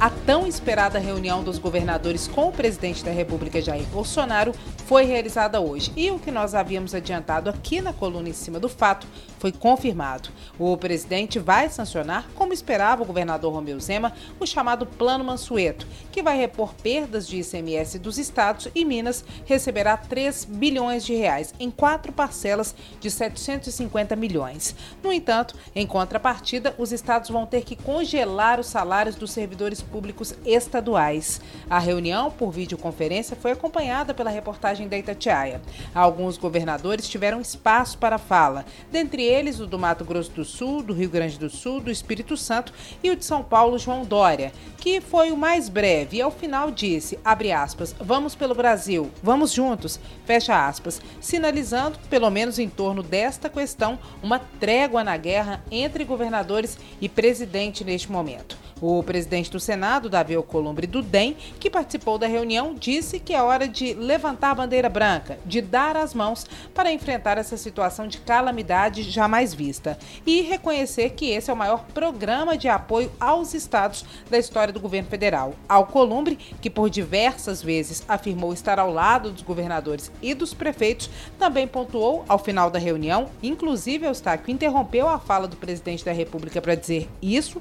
A tão esperada reunião dos governadores com o presidente da República, Jair Bolsonaro, foi realizada hoje. E o que nós havíamos adiantado aqui na coluna em cima do fato foi confirmado. O presidente vai sancionar, como esperava o governador Romeu Zema, o chamado Plano Mansueto, que vai repor perdas de ICMS dos estados e Minas receberá 3 bilhões de reais em quatro parcelas de 750 milhões. No entanto, em contrapartida, os estados vão ter que congelar os salários dos servidores públicos estaduais. A reunião, por videoconferência, foi acompanhada pela reportagem da Itatiaia. Alguns governadores tiveram espaço para fala, dentre eles o do Mato Grosso do Sul, do Rio Grande do Sul, do Espírito Santo e o de São Paulo, João Dória, que foi o mais breve e ao final disse, abre aspas, vamos pelo Brasil, vamos juntos, fecha aspas, sinalizando, pelo menos em torno desta questão, uma trégua na guerra entre governadores e presidente neste momento. O presidente do Senado, Davi Alcolumbre do DEM, que participou da reunião, disse que é hora de levantar a bandeira branca, de dar as mãos para enfrentar essa situação de calamidade jamais vista e reconhecer que esse é o maior programa de apoio aos estados da história do governo federal. Alcolumbre, que por diversas vezes afirmou estar ao lado dos governadores e dos prefeitos, também pontuou ao final da reunião, inclusive Eustáquio interrompeu a fala do presidente da República para dizer isso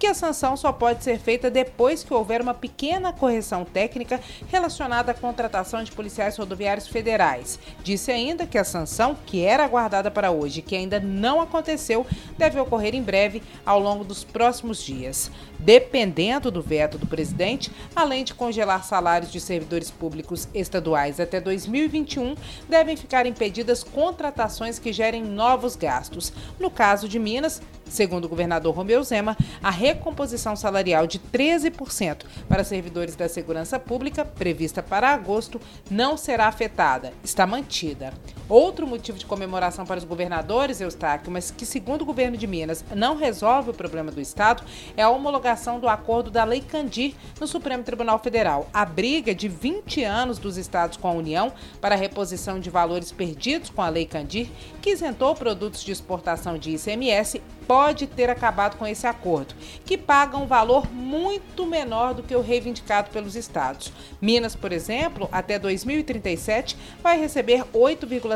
que a sanção só pode ser feita depois que houver uma pequena correção técnica relacionada à contratação de policiais rodoviários federais. Disse ainda que a sanção, que era aguardada para hoje que ainda não aconteceu, deve ocorrer em breve ao longo dos próximos dias. Dependendo do veto do presidente, além de congelar salários de servidores públicos estaduais até 2021, devem ficar impedidas contratações que gerem novos gastos. No caso de Minas, Segundo o governador Romeu Zema, a recomposição salarial de 13% para servidores da segurança pública, prevista para agosto, não será afetada, está mantida. Outro motivo de comemoração para os governadores, Eustáquio, mas que, segundo o governo de Minas, não resolve o problema do Estado, é a homologação do acordo da Lei Candir no Supremo Tribunal Federal. A briga de 20 anos dos estados com a União para a reposição de valores perdidos com a Lei Candir, que isentou produtos de exportação de ICMS, pode ter acabado com esse acordo, que paga um valor muito menor do que o reivindicado pelos estados. Minas, por exemplo, até 2037 vai receber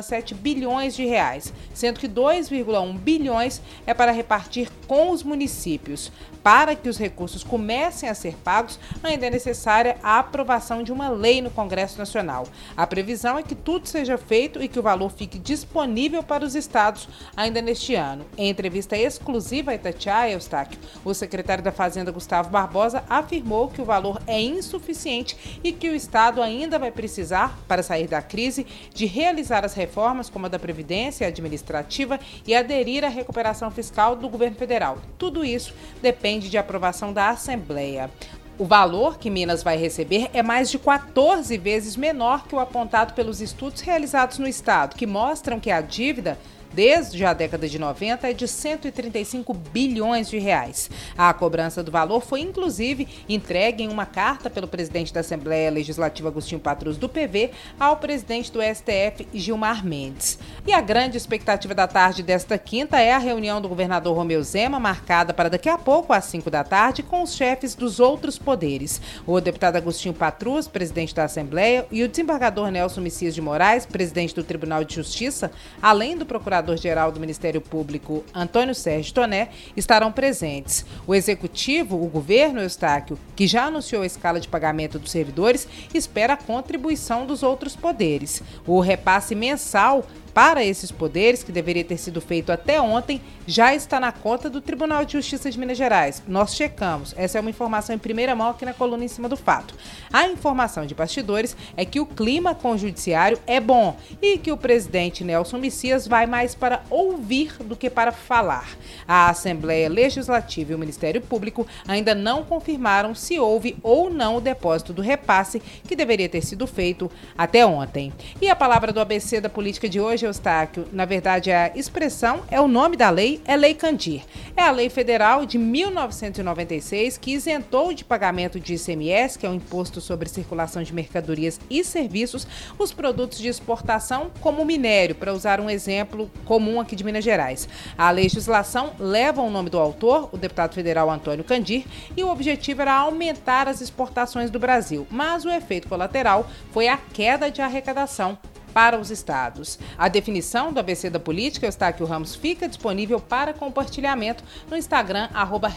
8,7 bilhões de reais, sendo que 2,1 bilhões é para repartir com os municípios. Para que os recursos comecem a ser pagos, ainda é necessária a aprovação de uma lei no Congresso Nacional. A previsão é que tudo seja feito e que o valor fique disponível para os estados ainda neste ano. Em entrevista exclusiva a Itatiaia, Eustáquio, o secretário da Fazenda, Gustavo Barbosa, afirmou que o valor é insuficiente e que o estado ainda vai precisar, para sair da crise, de realizar as reformas como a da Previdência administrativa e aderir à recuperação fiscal do governo federal. Tudo isso depende de aprovação da Assembleia. O valor que Minas vai receber é mais de 14 vezes menor que o apontado pelos estudos realizados no estado, que mostram que a dívida desde a década de 90 é de 135 bilhões de reais. A cobrança do valor foi inclusive entregue em uma carta pelo presidente da Assembleia Legislativa Agostinho Patrus do PV ao presidente do STF Gilmar Mendes. E a grande expectativa da tarde desta quinta é a reunião do governador Romeu Zema, marcada para daqui a pouco às 5 da tarde com os chefes dos outros poderes. O deputado Agostinho Patrus, presidente da Assembleia, e o desembargador Nelson Messias de Moraes, presidente do Tribunal de Justiça, além do procurador Procurador-Geral do Ministério Público, Antônio Sérgio Toné, estarão presentes. O Executivo, o governo Eustáquio, que já anunciou a escala de pagamento dos servidores, espera a contribuição dos outros poderes. O repasse mensal para esses poderes, que deveria ter sido feito até ontem, já está na conta do Tribunal de Justiça de Minas Gerais. Nós checamos. Essa é uma informação em primeira mão aqui na coluna em cima do fato. A informação de bastidores é que o clima com o judiciário é bom e que o presidente Nelson Messias vai mais para ouvir do que para falar. A Assembleia Legislativa e o Ministério Público ainda não confirmaram se houve ou não o depósito do repasse que deveria ter sido feito até ontem. E a palavra do ABC da política de hoje hoje, Eustáquio, na verdade a expressão é o nome da lei, é Lei Candir. É a lei federal de 1996 que isentou de pagamento de ICMS, que é o Imposto sobre Circulação de Mercadorias e Serviços, os produtos de exportação como minério, para usar um exemplo comum aqui de Minas Gerais. A legislação leva o nome do autor, o deputado federal Antônio Candir, e o objetivo era aumentar as exportações do Brasil, mas o efeito colateral foi a queda de arrecadação para os estados. A definição do ABC da política, Eustáquio Ramos, fica disponível para compartilhamento no Instagram, arroba.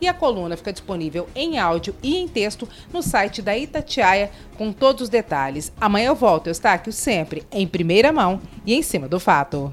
E a coluna fica disponível em áudio e em texto no site da Itatiaia, com todos os detalhes. Amanhã eu volto, Eustáquio, sempre em primeira mão e em cima do fato.